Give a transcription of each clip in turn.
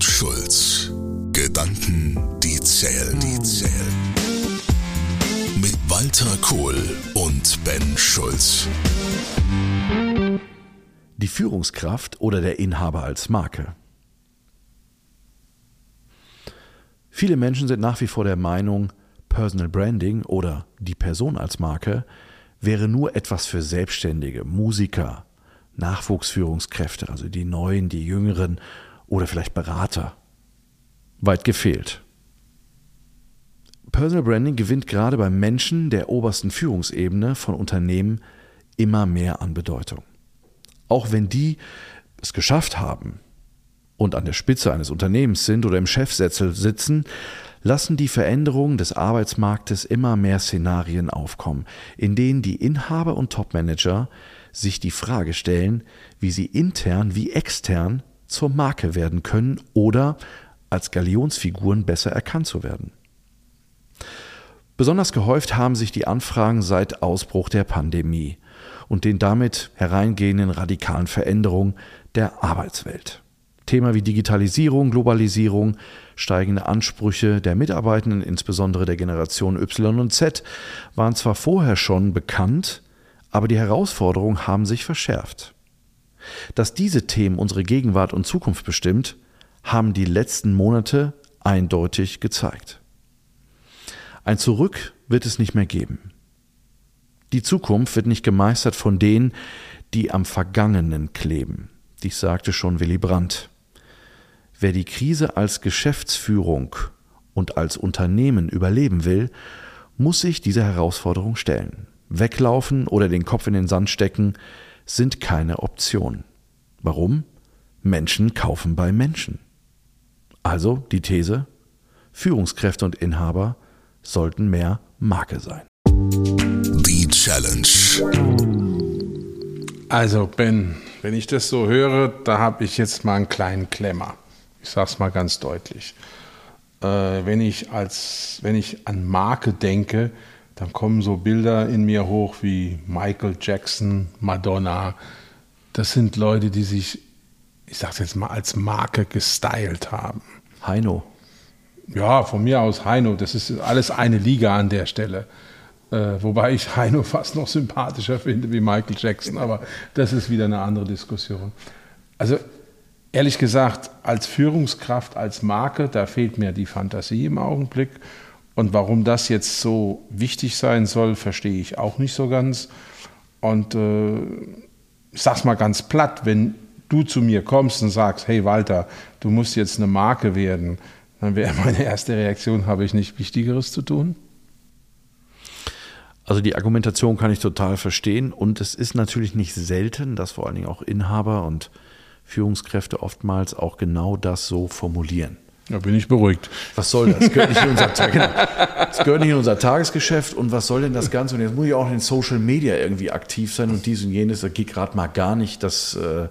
und Schulz. Gedanken, die zählen, die zählen. Mit Walter Kohl und Ben Schulz. Die Führungskraft oder der Inhaber als Marke. Viele Menschen sind nach wie vor der Meinung, Personal Branding oder die Person als Marke wäre nur etwas für Selbstständige, Musiker, Nachwuchsführungskräfte, also die Neuen, die Jüngeren oder vielleicht Berater. Weit gefehlt. Personal Branding gewinnt gerade bei Menschen der obersten Führungsebene von Unternehmen immer mehr an Bedeutung. Auch wenn die es geschafft haben und an der Spitze eines Unternehmens sind oder im Chefsessel sitzen, lassen die Veränderungen des Arbeitsmarktes immer mehr Szenarien aufkommen, in denen die Inhaber und Topmanager sich die Frage stellen, wie sie intern wie extern zur Marke werden können oder als Galionsfiguren besser erkannt zu werden. Besonders gehäuft haben sich die Anfragen seit Ausbruch der Pandemie und den damit hereingehenden radikalen Veränderungen der Arbeitswelt. Thema wie Digitalisierung, Globalisierung, steigende Ansprüche der Mitarbeitenden, insbesondere der Generation Y und Z, waren zwar vorher schon bekannt, aber die Herausforderungen haben sich verschärft. Dass diese Themen unsere Gegenwart und Zukunft bestimmt, haben die letzten Monate eindeutig gezeigt. Ein Zurück wird es nicht mehr geben. Die Zukunft wird nicht gemeistert von denen, die am Vergangenen kleben. Dies sagte schon Willy Brandt. Wer die Krise als Geschäftsführung und als Unternehmen überleben will, muss sich dieser Herausforderung stellen. Weglaufen oder den Kopf in den Sand stecken sind keine Option. Warum? Menschen kaufen bei Menschen. Also die These, Führungskräfte und Inhaber sollten mehr Marke sein. Die Challenge. Also Ben, wenn ich das so höre, da habe ich jetzt mal einen kleinen Klemmer. Ich sage es mal ganz deutlich. Äh, wenn, ich als, wenn ich an Marke denke, dann kommen so Bilder in mir hoch wie Michael Jackson, Madonna. Das sind Leute, die sich, ich sage jetzt mal, als Marke gestylt haben. Heino. Ja, von mir aus Heino. Das ist alles eine Liga an der Stelle. Äh, wobei ich Heino fast noch sympathischer finde wie Michael Jackson, aber das ist wieder eine andere Diskussion. Also ehrlich gesagt, als Führungskraft, als Marke, da fehlt mir die Fantasie im Augenblick. Und warum das jetzt so wichtig sein soll, verstehe ich auch nicht so ganz. Und äh, sag's mal ganz platt, wenn du zu mir kommst und sagst, hey Walter, du musst jetzt eine Marke werden, dann wäre meine erste Reaktion, habe ich nicht Wichtigeres zu tun? Also die Argumentation kann ich total verstehen und es ist natürlich nicht selten, dass vor allen Dingen auch Inhaber und Führungskräfte oftmals auch genau das so formulieren. Da bin ich beruhigt. Was soll das? Das gehört nicht in unser, genau. das gehört nicht in unser Tagesgeschäft. Und was soll denn das Ganze? Und jetzt muss ich auch in Social Media irgendwie aktiv sein und dies und jenes. Das geht gerade mal gar nicht. Das äh,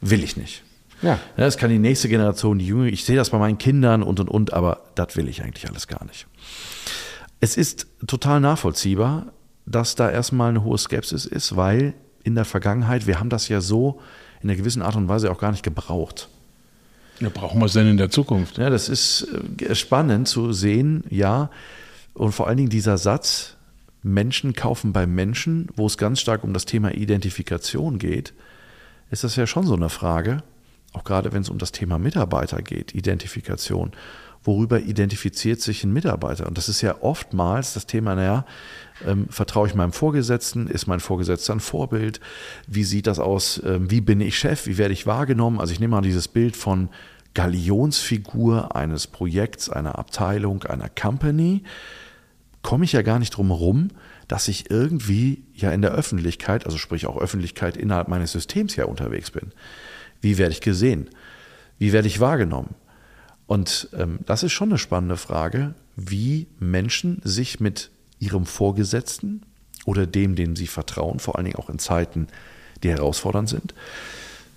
will ich nicht. Ja. Das kann die nächste Generation, die Jüngere. Ich sehe das bei meinen Kindern und und und, aber das will ich eigentlich alles gar nicht. Es ist total nachvollziehbar, dass da erstmal eine hohe Skepsis ist, weil in der Vergangenheit, wir haben das ja so in einer gewissen Art und Weise auch gar nicht gebraucht. Ja, brauchen wir es denn in der Zukunft? Ja, das ist äh, spannend zu sehen, ja. Und vor allen Dingen dieser Satz, Menschen kaufen bei Menschen, wo es ganz stark um das Thema Identifikation geht, ist das ja schon so eine Frage, auch gerade wenn es um das Thema Mitarbeiter geht, Identifikation. Worüber identifiziert sich ein Mitarbeiter? Und das ist ja oftmals das Thema, naja, ähm, vertraue ich meinem Vorgesetzten? Ist mein Vorgesetzter ein Vorbild? Wie sieht das aus? Ähm, wie bin ich Chef? Wie werde ich wahrgenommen? Also ich nehme mal dieses Bild von Galionsfigur eines Projekts, einer Abteilung, einer Company. Komme ich ja gar nicht drum herum, dass ich irgendwie ja in der Öffentlichkeit, also sprich auch Öffentlichkeit innerhalb meines Systems ja unterwegs bin. Wie werde ich gesehen? Wie werde ich wahrgenommen? Und ähm, das ist schon eine spannende Frage, wie Menschen sich mit ihrem Vorgesetzten oder dem, dem sie vertrauen, vor allen Dingen auch in Zeiten, die herausfordernd sind,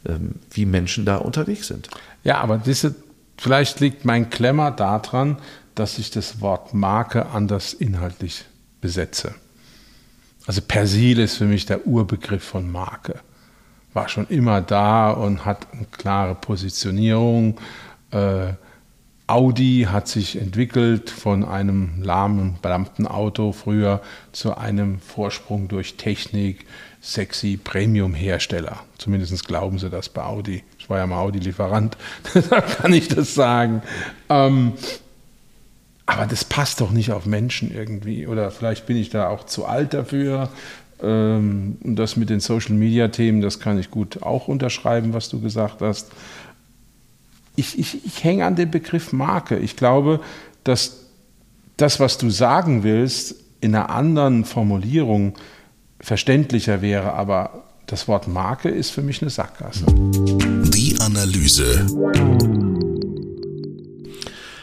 ähm, wie Menschen da unterwegs sind. Ja, aber diese, vielleicht liegt mein Klemmer daran, dass ich das Wort Marke anders inhaltlich besetze. Also Persil ist für mich der Urbegriff von Marke. War schon immer da und hat eine klare Positionierung Äh, Audi hat sich entwickelt von einem lahmen Beamtenauto früher zu einem Vorsprung durch Technik, sexy Premium-Hersteller. Zumindest glauben sie das bei Audi. Ich war ja mal Audi-Lieferant, deshalb kann ich das sagen. Ähm, aber das passt doch nicht auf Menschen irgendwie. Oder vielleicht bin ich da auch zu alt dafür. Ähm, und das mit den Social-Media-Themen, das kann ich gut auch unterschreiben, was du gesagt hast ich, ich, ich hänge an dem Begriff Marke. Ich glaube, dass das, was du sagen willst, in einer anderen Formulierung verständlicher wäre, aber das Wort Marke ist für mich eine Sackgasse. Die Analyse.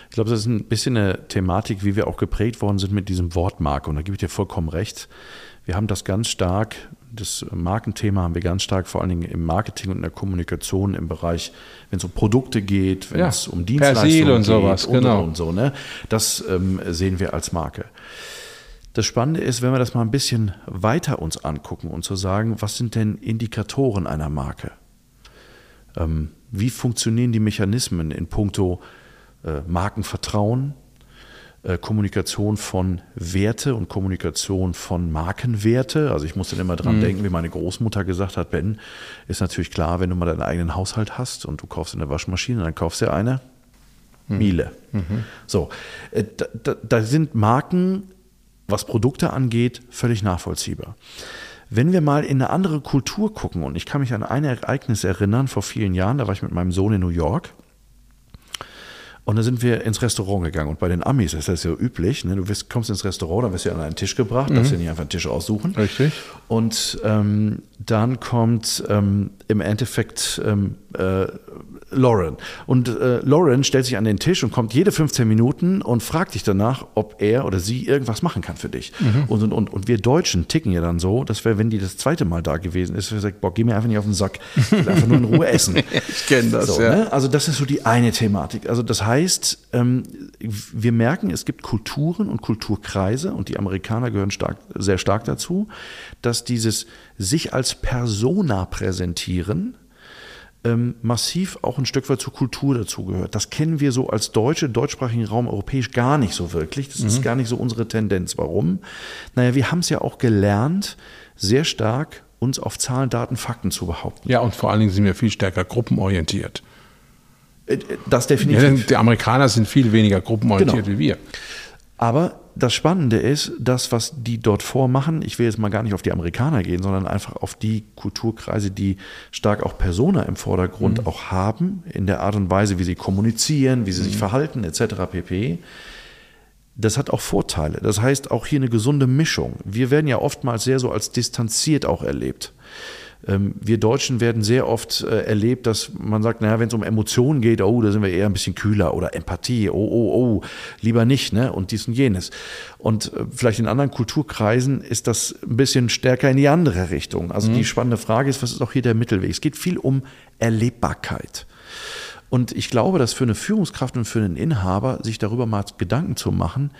Ich glaube, das ist ein bisschen eine Thematik, wie wir auch geprägt worden sind mit diesem Wort Marke. Und da gebe ich dir vollkommen recht. Wir haben das ganz stark, das Markenthema haben wir ganz stark vor allen Dingen im Marketing und in der Kommunikation im Bereich, wenn es um Produkte geht, wenn ja, es um Dienstleistungen und sowas, und, genau. und, so. Ne? Das ähm, sehen wir als Marke. Das Spannende ist, wenn wir das mal ein bisschen weiter uns angucken und zu sagen, was sind denn Indikatoren einer Marke? Ähm, wie funktionieren die Mechanismen in puncto äh, Markenvertrauen, Kommunikation von Werte und Kommunikation von Markenwerte. Also ich muss dann immer dran mhm. denken, wie meine Großmutter gesagt hat, Ben, ist natürlich klar, wenn du mal deinen eigenen Haushalt hast und du kaufst eine Waschmaschine, dann kaufst du eine mhm. Miele. Mhm. So, äh, da, da, da sind Marken, was Produkte angeht, völlig nachvollziehbar. Wenn wir mal in eine andere Kultur gucken, und ich kann mich an ein Ereignis erinnern, vor vielen Jahren, da war ich mit meinem Sohn in New York und dann sind wir ins Restaurant gegangen. Und bei den Amis ist das ja üblich. Ne? Du wirst, kommst ins Restaurant, dann wirst du an einen Tisch gebracht, mhm. darfst dir nicht einfach einen Tisch aussuchen. Richtig. Und ähm, dann kommt ähm, im Endeffekt ähm, äh, Lauren. Und äh, Lauren stellt sich an den Tisch und kommt jede 15 Minuten und fragt dich danach, ob er oder sie irgendwas machen kann für dich. Mhm. Und, und, und, und wir Deutschen ticken ja dann so, dass wir, wenn die das zweite Mal da gewesen ist, wir sagen, boah, geh mir einfach nicht auf den Sack. Ich will einfach nur in Ruhe essen. ich kenne das, so, ja. Ne? Also das ist so die eine Thematik. Also das heißt, ähm, wir merken, es gibt Kulturen und Kulturkreise und die Amerikaner gehören stark, sehr stark dazu, dass dieses sich als Persona präsentieren, ähm, massiv auch ein Stück weit zur Kultur dazugehört. Das kennen wir so als Deutsche, deutschsprachigen Raum europäisch gar nicht so wirklich. Das mhm. ist gar nicht so unsere Tendenz. Warum? Naja, wir haben es ja auch gelernt, sehr stark uns auf Zahlen, Daten, Fakten zu behaupten. Ja, und vor allen Dingen sind wir viel stärker gruppenorientiert. Äh, das definitiv. Ja, die Amerikaner sind viel weniger gruppenorientiert genau. wie wir. Aber das Spannende ist, das, was die dort vormachen, ich will jetzt mal gar nicht auf die Amerikaner gehen, sondern einfach auf die Kulturkreise, die stark auch Persona im Vordergrund mhm. auch haben, in der Art und Weise, wie sie kommunizieren, wie sie mhm. sich verhalten, etc. pp. Das hat auch Vorteile. Das heißt auch hier eine gesunde Mischung. Wir werden ja oftmals sehr so als distanziert auch erlebt. Ähm, wir Deutschen werden sehr oft äh, erlebt, dass man sagt, naja, wenn es um Emotionen geht, oh, da sind wir eher ein bisschen kühler oder Empathie, oh, oh, oh, lieber nicht, ne? Und dies und jenes. Und äh, vielleicht in anderen Kulturkreisen ist das ein bisschen stärker in die andere Richtung. Also mhm. die spannende Frage ist, was ist auch hier der Mittelweg? Es geht viel um Erlebbarkeit. Und ich glaube, dass für eine Führungskraft und für einen Inhaber sich darüber mal Gedanken zu machen,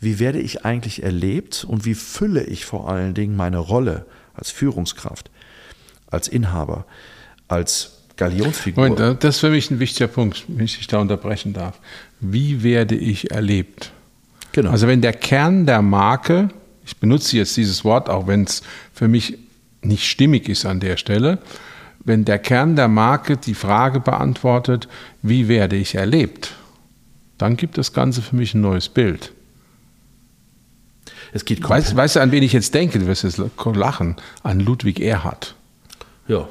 wie werde ich eigentlich erlebt und wie fülle ich vor allen Dingen meine Rolle als Führungskraft? Als Inhaber, als Galionsfigur. Moment, das ist für mich ein wichtiger Punkt, wenn ich dich da unterbrechen darf. Wie werde ich erlebt? Genau. Also wenn der Kern der Marke, ich benutze jetzt dieses Wort, auch wenn es für mich nicht stimmig ist an der Stelle, wenn der Kern der Marke die Frage beantwortet, wie werde ich erlebt, dann gibt das Ganze für mich ein neues Bild. Es geht weißt, weißt du, an wen ich jetzt denke? Du wirst jetzt lachen. An Ludwig Erhard. Ja.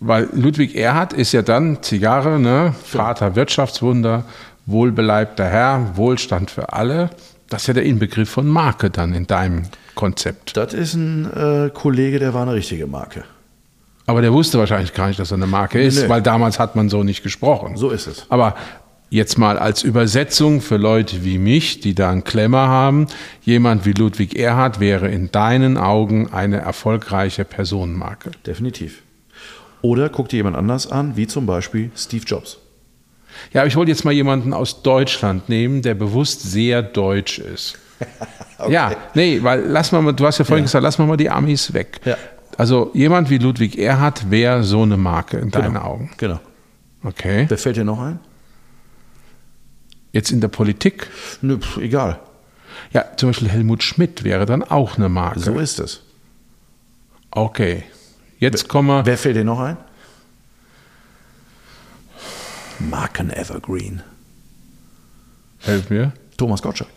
Weil Ludwig Erhard ist ja dann Zigarre, ne? Vater Wirtschaftswunder, wohlbeleibter Herr, Wohlstand für alle. Das ist ja der Inbegriff von Marke dann in deinem Konzept. Das ist ein äh, Kollege, der war eine richtige Marke. Aber der wusste wahrscheinlich gar nicht, dass er eine Marke ist, nee. weil damals hat man so nicht gesprochen. So ist es. Aber jetzt mal als Übersetzung für Leute wie mich, die da einen Klemmer haben, jemand wie Ludwig Erhard wäre in deinen Augen eine erfolgreiche Personenmarke. Definitiv. Oder guck dir jemand anders an, wie zum Beispiel Steve Jobs. Ja, aber ich wollte jetzt mal jemanden aus Deutschland nehmen, der bewusst sehr deutsch ist. okay. Ja, nee, weil lass mal, du hast ja vorhin ja. gesagt, lass mal mal die Amis weg. Ja. Also jemand wie Ludwig Erhard wäre so eine Marke in genau. deinen Augen. Genau. Okay. Wer fällt dir noch ein? Jetzt in der Politik? Nö, pf, egal. Ja, zum Beispiel Helmut Schmidt wäre dann auch eine Marke. So ist es. Okay. Jetzt kommen wir. Wer fällt dir noch ein? Marken Evergreen. Helf mir. Thomas Gottschalk.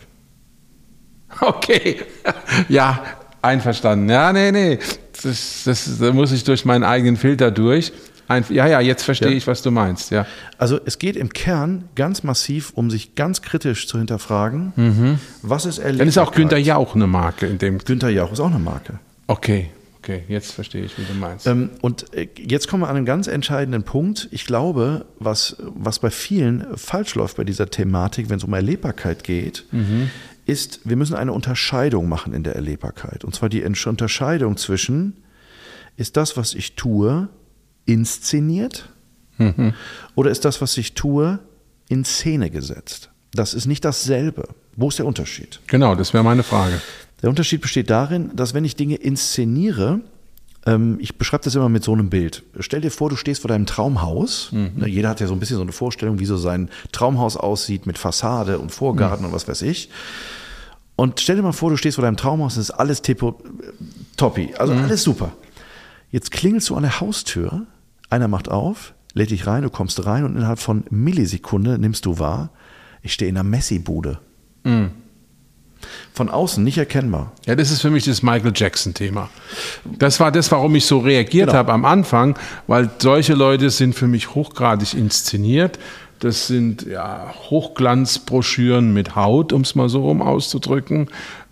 Okay. Ja, einverstanden. Ja, nee, nee. Das, das, da muss ich durch meinen eigenen Filter durch. Ein, ja, ja, jetzt verstehe Ja. ich, was du meinst. Ja. Also es geht im Kern ganz massiv um sich ganz kritisch zu hinterfragen, was ist Erlebbarkeit? Dann ist auch Günther Jauch eine Marke in dem. Günther Jauch ist auch eine Marke. Okay, okay, jetzt verstehe ich, wie du meinst. Ähm, und äh, jetzt kommen wir an einen ganz entscheidenden Punkt. Ich glaube, was, was bei vielen falsch läuft bei dieser Thematik, wenn es um Erlebbarkeit geht, ist, wir müssen eine Unterscheidung machen in der Erlebbarkeit. Und zwar die Unterscheidung zwischen, ist das, was ich tue, inszeniert oder ist das, was ich tue, in Szene gesetzt? Das ist nicht dasselbe. Wo ist der Unterschied? genau, das wäre meine Frage. Der Unterschied besteht darin, dass wenn ich Dinge inszeniere, ähm, ich beschreibe das immer mit so einem Bild. Stell dir vor, du stehst vor deinem Traumhaus. Ne, Jeder hat ja so ein bisschen so eine Vorstellung, wie so sein Traumhaus aussieht mit Fassade und Vorgarten und was weiß ich. Und stell dir mal vor, du stehst vor deinem Traumhaus und es ist alles tipo, toppi, also alles super. Jetzt klingelst du an der Haustür, einer macht auf, lädt dich rein, du kommst rein und innerhalb von Millisekunde nimmst du wahr, ich stehe in einer Messi-Bude. Von außen nicht erkennbar. Ja, das ist für mich das Michael Jackson-Thema. Das war das, warum ich so reagiert Genau. habe am Anfang, weil solche Leute sind für mich hochgradig inszeniert. Das sind ja, Hochglanzbroschüren mit Haut, um es mal so rum auszudrücken,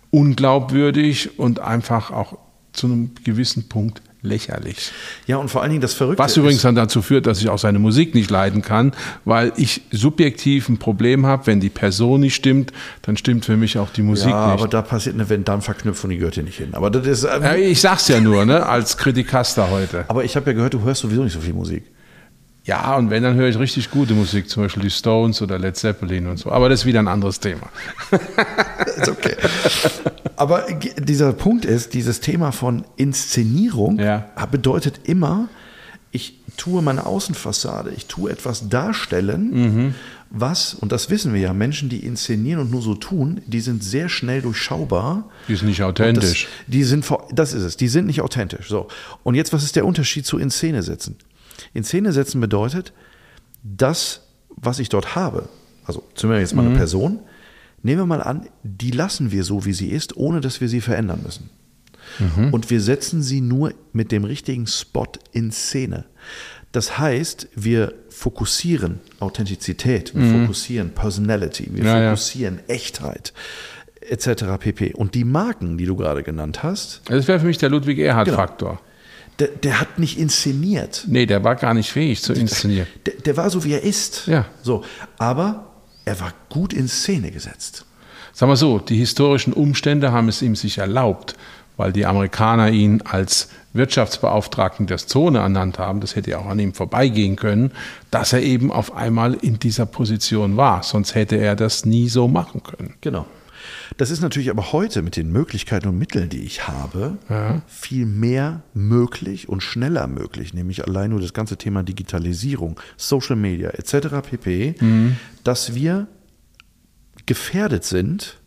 unglaubwürdig und einfach auch zu einem gewissen Punkt lächerlich. Ja, und vor allen Dingen das Verrückte Was übrigens dann dazu führt, dass ich auch seine Musik nicht leiden kann, weil ich subjektiv ein Problem habe, wenn die Person nicht stimmt, dann stimmt für mich auch die Musik ja, nicht. aber da passiert eine Wenn-Dann-Verknüpfung, die gehört hier nicht hin. Aber das ist, ähm, Ja, ich sag's ja nur, ne, als Kritikaster heute. aber ich habe ja gehört, du hörst sowieso nicht so viel Musik. Ja, und wenn, dann höre ich richtig gute Musik, zum Beispiel die Stones oder Led Zeppelin und so. Aber das ist wieder ein anderes Thema. Ist okay. Aber dieser Punkt ist, dieses Thema von Inszenierung Ja. bedeutet immer, ich tue meine Außenfassade, ich tue etwas darstellen, Mhm. was, und das wissen wir ja, Menschen, die inszenieren und nur so tun, die sind sehr schnell durchschaubar. Die ist nicht authentisch. Das, die sind, das ist es, die sind nicht authentisch. So. Und jetzt, was ist der Unterschied zu in Szene setzen? In Szene setzen bedeutet, das, was ich dort habe, also zumindest jetzt mal eine Person, nehmen wir mal an, die lassen wir so, wie sie ist, ohne dass wir sie verändern müssen. Und wir setzen sie nur mit dem richtigen Spot in Szene. Das heißt, wir fokussieren Authentizität, wir fokussieren Personality, wir Ja, ja. fokussieren Echtheit, etc. pp. Und die Marken, die du gerade genannt hast, Das wäre für mich der Ludwig Genau. Der, der hat nicht inszeniert. Nee, der war gar nicht fähig zu inszenieren. Der, der war so, wie er ist. Ja. So. Aber er war gut in Szene gesetzt. Sagen wir so, die historischen Umstände haben es ihm sich erlaubt, weil die Amerikaner ihn als Wirtschaftsbeauftragten der Zone ernannt haben, das hätte ja auch an ihm vorbeigehen können, dass er eben auf einmal in dieser Position war. Sonst hätte er das nie so machen können. Genau. Das ist natürlich aber heute mit den Möglichkeiten und Mitteln, die ich habe, viel mehr möglich und schneller möglich, nämlich allein nur das ganze Thema Digitalisierung, Social Media etc. pp, dass wir gefährdet sind,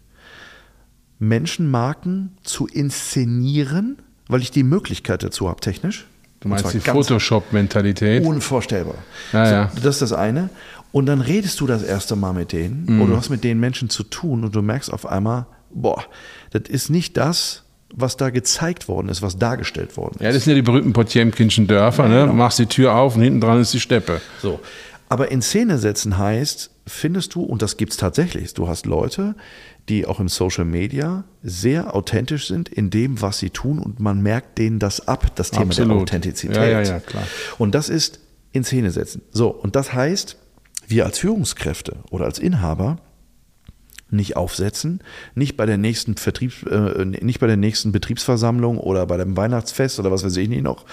Menschenmarken zu inszenieren, weil ich die Möglichkeit dazu habe, technisch. Du meinst die Photoshop-Mentalität? Unvorstellbar. Ja, so, ja. Das ist das eine. Und dann redest du das erste Mal mit denen Mhm. oder du hast mit den Menschen zu tun und du merkst auf einmal, boah, das ist nicht das, was da gezeigt worden ist, was dargestellt worden ist. Ja, das sind ja die berühmten Potjemkinschen Dörfer. Ne? Du machst die Tür auf und hinten dran ist die Steppe. So. Aber in Szene setzen heißt, findest du, und das gibt es tatsächlich, du hast Leute, die auch im Social Media sehr authentisch sind in dem, was sie tun und man merkt denen das ab, das Thema der Absolut. Authentizität. Ja, ja, ja, klar. Und das ist in Szene setzen. So, und das heißt, wir als Führungskräfte oder als Inhaber nicht aufsetzen, nicht bei der nächsten Vertriebs, äh, nicht bei der nächsten Betriebsversammlung oder bei dem Weihnachtsfest oder was weiß ich nicht noch,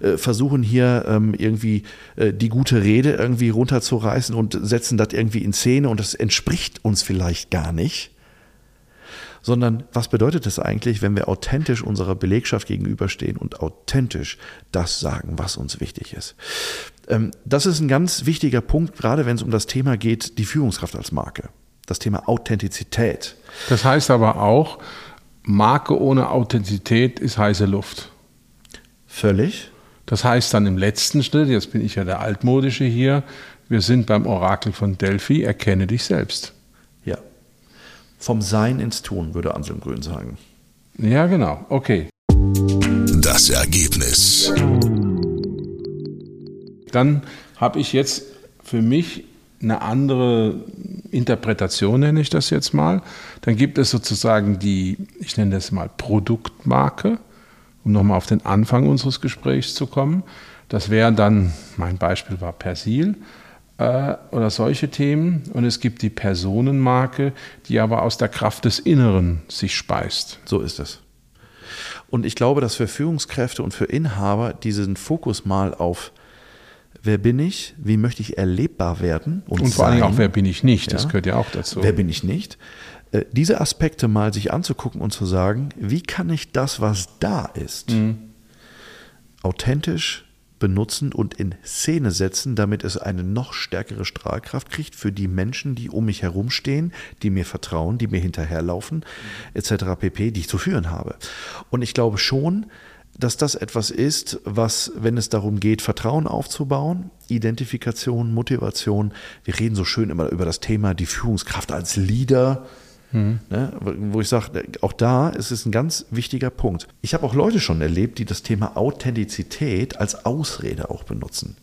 äh, versuchen hier ähm, irgendwie äh, die gute Rede irgendwie runterzureißen und setzen das irgendwie in Szene und das entspricht uns vielleicht gar nicht. Sondern was bedeutet das eigentlich, wenn wir authentisch unserer Belegschaft gegenüberstehen und authentisch das sagen, was uns wichtig ist? Ähm, das ist ein ganz wichtiger Punkt, gerade wenn es um das Thema geht, die Führungskraft als Marke. Das Thema Authentizität. Das heißt aber auch, Marke ohne Authentizität ist heiße Luft. Völlig. Das heißt dann im letzten Schritt, jetzt bin ich ja der Altmodische hier, wir sind beim Orakel von Delphi, erkenne dich selbst. Ja. Vom Sein ins Tun, würde Anselm Grün sagen. Ja, genau. Okay. Das Ergebnis. Dann habe ich jetzt für mich eine andere Interpretation, nenne ich das jetzt mal. Dann gibt es sozusagen die, ich nenne das mal Produktmarke, um nochmal auf den Anfang unseres Gesprächs zu kommen. Das wäre dann, mein Beispiel war Persil äh, oder solche Themen. Und es gibt die Personenmarke, die aber aus der Kraft des Inneren sich speist. So ist es. Und ich glaube, dass für Führungskräfte und für Inhaber diesen Fokus mal auf wer bin ich, wie möchte ich erlebbar werden und, und vor allem auch wer bin ich nicht, das ja? gehört ja auch dazu. Wer bin ich nicht? Äh, diese Aspekte mal sich anzugucken und zu sagen, wie kann ich das, was da ist, mhm. authentisch benutzen und in Szene setzen, damit es eine noch stärkere Strahlkraft kriegt für die Menschen, die um mich herumstehen, die mir vertrauen, die mir hinterherlaufen, etc. pp., die ich zu führen habe. Und ich glaube schon, dass das etwas ist, was, wenn es darum geht, Vertrauen aufzubauen, Identifikation, Motivation, wir reden so schön immer über das Thema die Führungskraft als Leader, mhm. ne, wo ich sage, auch da ist es ein ganz wichtiger Punkt. Ich habe auch Leute schon erlebt, die das Thema Authentizität als Ausrede auch benutzen.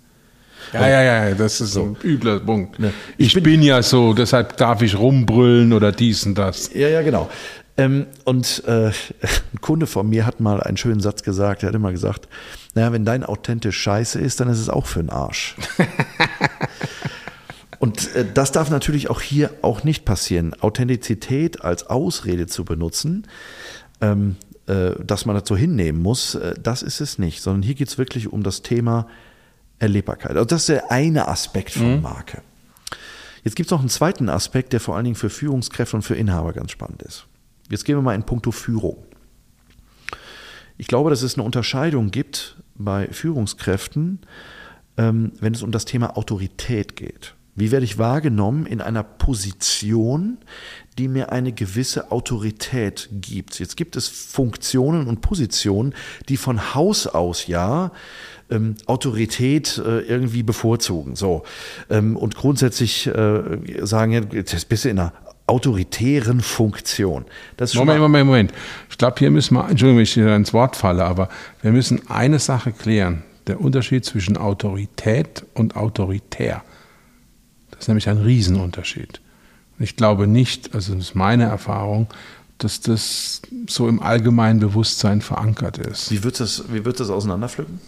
Ja, ja, ja, das ist so ein übler Punkt. Ne, ich, ich bin, bin, ja so, deshalb darf ich rumbrüllen oder dies und das. Ja, ja, genau. Ähm, und äh, ein Kunde von mir hat mal einen schönen Satz gesagt, er hat immer gesagt, naja, wenn dein authentisch scheiße ist, dann ist es auch für den Arsch. und äh, das darf natürlich auch hier auch nicht passieren. Authentizität als Ausrede zu benutzen, ähm, äh, dass man dazu hinnehmen muss, äh, das ist es nicht, sondern hier geht es wirklich um das Thema Erlebbarkeit. Also das ist der eine Aspekt von mhm. Marke. Jetzt gibt es noch einen zweiten Aspekt, der vor allen Dingen für Führungskräfte und für Inhaber ganz spannend ist. Jetzt gehen wir mal in puncto Führung. Ich glaube, dass es eine Unterscheidung gibt bei Führungskräften, ähm, wenn es um das Thema Autorität geht. Wie werde ich wahrgenommen in einer Position, die mir eine gewisse Autorität gibt? Jetzt gibt es Funktionen und Positionen, die von Haus aus ja ähm, Autorität äh, irgendwie bevorzugen. So. Ähm, und grundsätzlich äh, sagen, jetzt bist du in einer autoritären Funktion. Moment, Moment, Moment. Ich glaube, hier müssen wir, Entschuldigung, wenn ich hier ins Wort falle, aber wir müssen eine Sache klären. Der Unterschied zwischen Autorität und autoritär. Das ist nämlich ein Riesenunterschied. Ich glaube nicht, also das ist meine Erfahrung, dass das so im allgemeinen Bewusstsein verankert ist. Wie wird das, wie wird das auseinanderpflücken?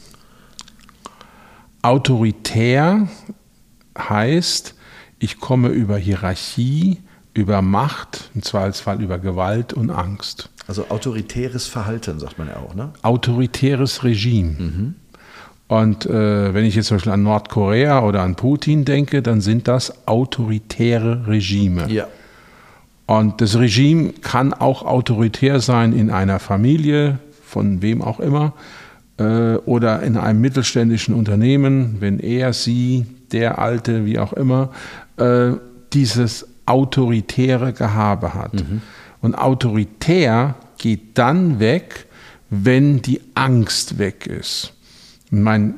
Autoritär heißt, ich komme über Hierarchie über Macht, im Zweifelsfall über Gewalt und Angst. Also autoritäres Verhalten, sagt man ja auch, ne? Autoritäres Regime. Mhm. Und äh, wenn ich jetzt zum Beispiel an Nordkorea oder an Putin denke, dann sind das autoritäre Regime. Ja. Und das Regime kann auch autoritär sein in einer Familie, von wem auch immer, äh, oder in einem mittelständischen Unternehmen, wenn er, sie, der Alte, wie auch immer, äh, dieses autoritäre Gehabe hat. Mhm. Und autoritär geht dann weg, wenn die Angst weg ist. Mein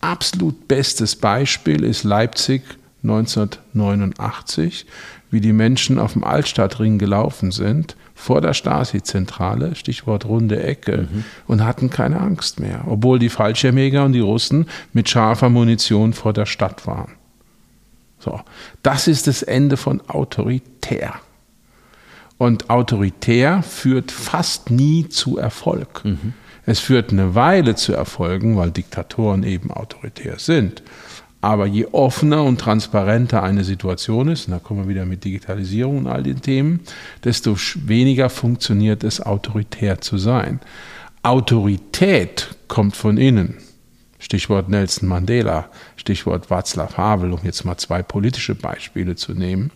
absolut bestes Beispiel ist Leipzig 1989, wie die Menschen auf dem Altstadtring gelaufen sind, vor der Stasi-Zentrale, Stichwort runde Ecke, mhm. und hatten keine Angst mehr, obwohl die Fallschirmjäger und die Russen mit scharfer Munition vor der Stadt waren. So, das ist das Ende von autoritär. Und autoritär führt fast nie zu Erfolg. Mhm. Es führt eine Weile zu Erfolgen, weil Diktatoren eben autoritär sind. Aber je offener und transparenter eine Situation ist, und da kommen wir wieder mit Digitalisierung und all den Themen, desto weniger funktioniert es, autoritär zu sein. Autorität kommt von innen. Stichwort Nelson Mandela, Stichwort Václav Havel, um jetzt mal zwei politische Beispiele zu nehmen.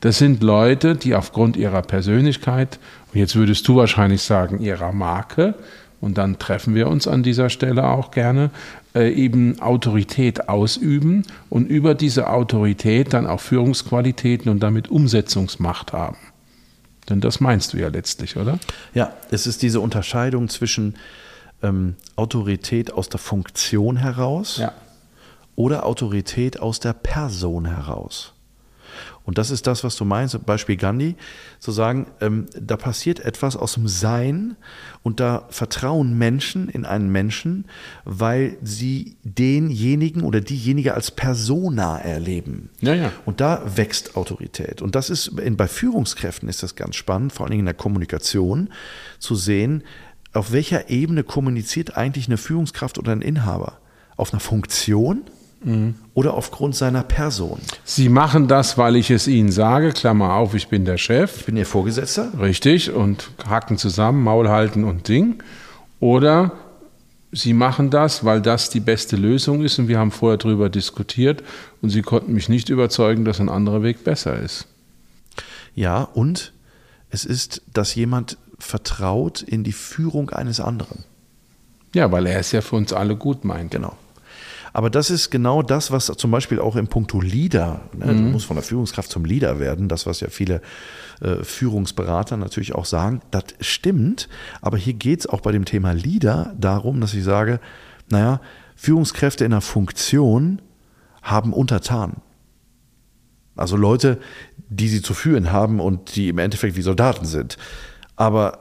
Das sind Leute, die aufgrund ihrer Persönlichkeit, und jetzt würdest du wahrscheinlich sagen, ihrer Marke, und dann treffen wir uns an dieser Stelle auch gerne, äh, eben Autorität ausüben und über diese Autorität dann auch Führungsqualitäten und damit Umsetzungsmacht haben. Denn das meinst du ja letztlich, oder? Ja, es ist diese Unterscheidung zwischen ähm, Autorität aus der Funktion heraus Ja. oder Autorität aus der Person heraus. Und das ist das, was du meinst, Beispiel Gandhi, zu sagen, ähm, da passiert etwas aus dem Sein und da vertrauen Menschen in einen Menschen, weil sie denjenigen oder diejenige als Persona erleben. Ja, ja. Und da wächst Autorität. Und das ist, in, bei Führungskräften ist das ganz spannend, vor allen Dingen in der Kommunikation, zu sehen, auf welcher Ebene kommuniziert eigentlich eine Führungskraft oder ein Inhaber? Auf einer Funktion oder aufgrund seiner Person? Sie machen das, weil ich es Ihnen sage, Klammer auf, ich bin der Chef. Ich bin Ihr Vorgesetzter. Richtig, und hacken zusammen, Maul halten und Ding. Oder Sie machen das, weil das die beste Lösung ist und wir haben vorher darüber diskutiert und Sie konnten mich nicht überzeugen, dass ein anderer Weg besser ist. Ja, und es ist, dass jemand vertraut in die Führung eines anderen. Ja, weil er es ja für uns alle gut meint. Genau. Aber das ist genau das, was zum Beispiel auch im Punkto Leader, ne, du musst von der Führungskraft zum Leader werden, das, was ja viele äh, Führungsberater natürlich auch sagen, das stimmt. Aber hier geht es auch bei dem Thema Leader darum, dass ich sage, naja, Führungskräfte in der Funktion haben Untertanen. Also Leute, die sie zu führen haben und die im Endeffekt wie Soldaten sind. Aber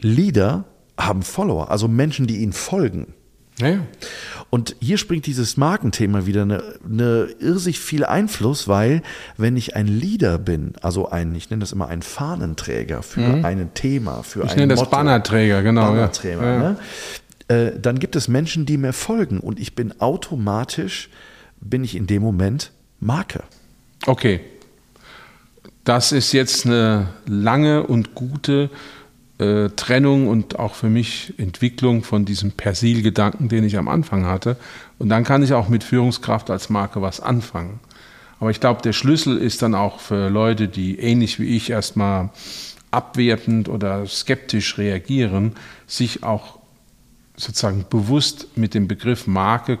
Leader haben Follower, also Menschen, die ihnen folgen. Ja, ja. Und hier springt dieses Markenthema wieder eine, eine irrsig viel Einfluss, weil wenn ich ein Leader bin, also ein, ich nenne das immer ein Fahnenträger für ein Thema, für Mhm. Ich ein nenne das Bannerträger, genau. Bannerträger, ja. ne? äh, dann gibt es Menschen, die mir folgen und ich bin automatisch, bin ich in dem Moment Marke. Okay. Das ist jetzt eine lange und gute äh, Trennung und auch für mich Entwicklung von diesem Persil-Gedanken, den ich am Anfang hatte. Und dann kann ich auch mit Führungskraft als Marke was anfangen. Aber ich glaube, der Schlüssel ist dann auch für Leute, die ähnlich wie ich erstmal abwertend oder skeptisch reagieren, sich auch sozusagen bewusst mit dem Begriff Marke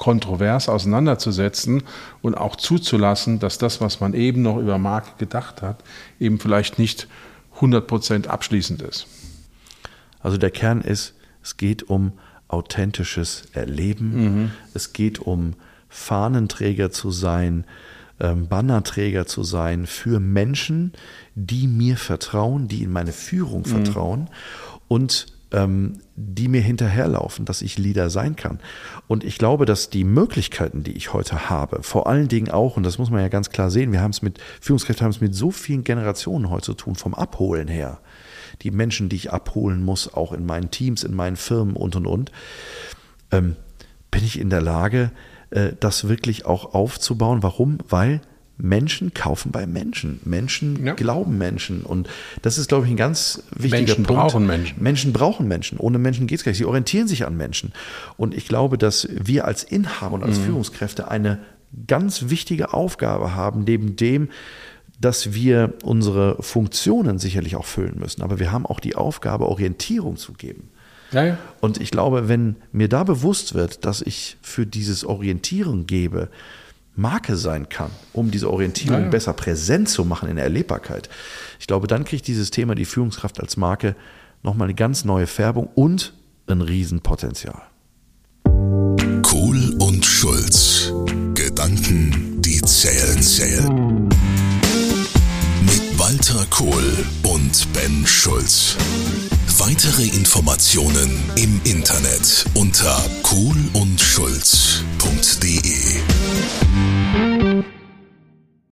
kontrovers auseinanderzusetzen und auch zuzulassen, dass das, was man eben noch über Marke gedacht hat, eben vielleicht nicht 100% abschließend ist. Also der Kern ist, es geht um authentisches Erleben, es geht um Fahnenträger zu sein, ähm, Bannerträger zu sein für Menschen, die mir vertrauen, die in meine Führung vertrauen. Und die mir hinterherlaufen, dass ich Leader sein kann. Und ich glaube, dass die Möglichkeiten, die ich heute habe, vor allen Dingen auch, und das muss man ja ganz klar sehen, wir haben es mit, Führungskräfte haben es mit so vielen Generationen heute zu tun, vom Abholen her. Die Menschen, die ich abholen muss, auch in meinen Teams, in meinen Firmen und und und, ähm, bin ich in der Lage, äh, das wirklich auch aufzubauen. Warum? Weil Menschen kaufen bei Menschen. Menschen Ja. glauben Menschen. Und das ist, glaube ich, ein ganz wichtiger Menschen Punkt. brauchen Menschen. Menschen brauchen Menschen. Ohne Menschen geht es gar nicht. Sie orientieren sich an Menschen. Und ich glaube, dass wir als Inhaber und als Mhm. Führungskräfte eine ganz wichtige Aufgabe haben, neben dem, dass wir unsere Funktionen sicherlich auch füllen müssen. Aber wir haben auch die Aufgabe, Orientierung zu geben. Ja, ja. Und ich glaube, wenn mir da bewusst wird, dass ich für dieses Orientieren gebe, Marke sein kann, um diese Orientierung Ja, ja. besser präsent zu machen in der Erlebbarkeit, ich glaube, dann kriegt dieses Thema die Führungskraft als Marke nochmal eine ganz neue Färbung und ein Riesenpotenzial. Kohl und Schulz. Gedanken, die zählen, zählen. Mit Walter Kohl und Ben Schulz. Weitere Informationen im Internet unter Kohl und Schulz.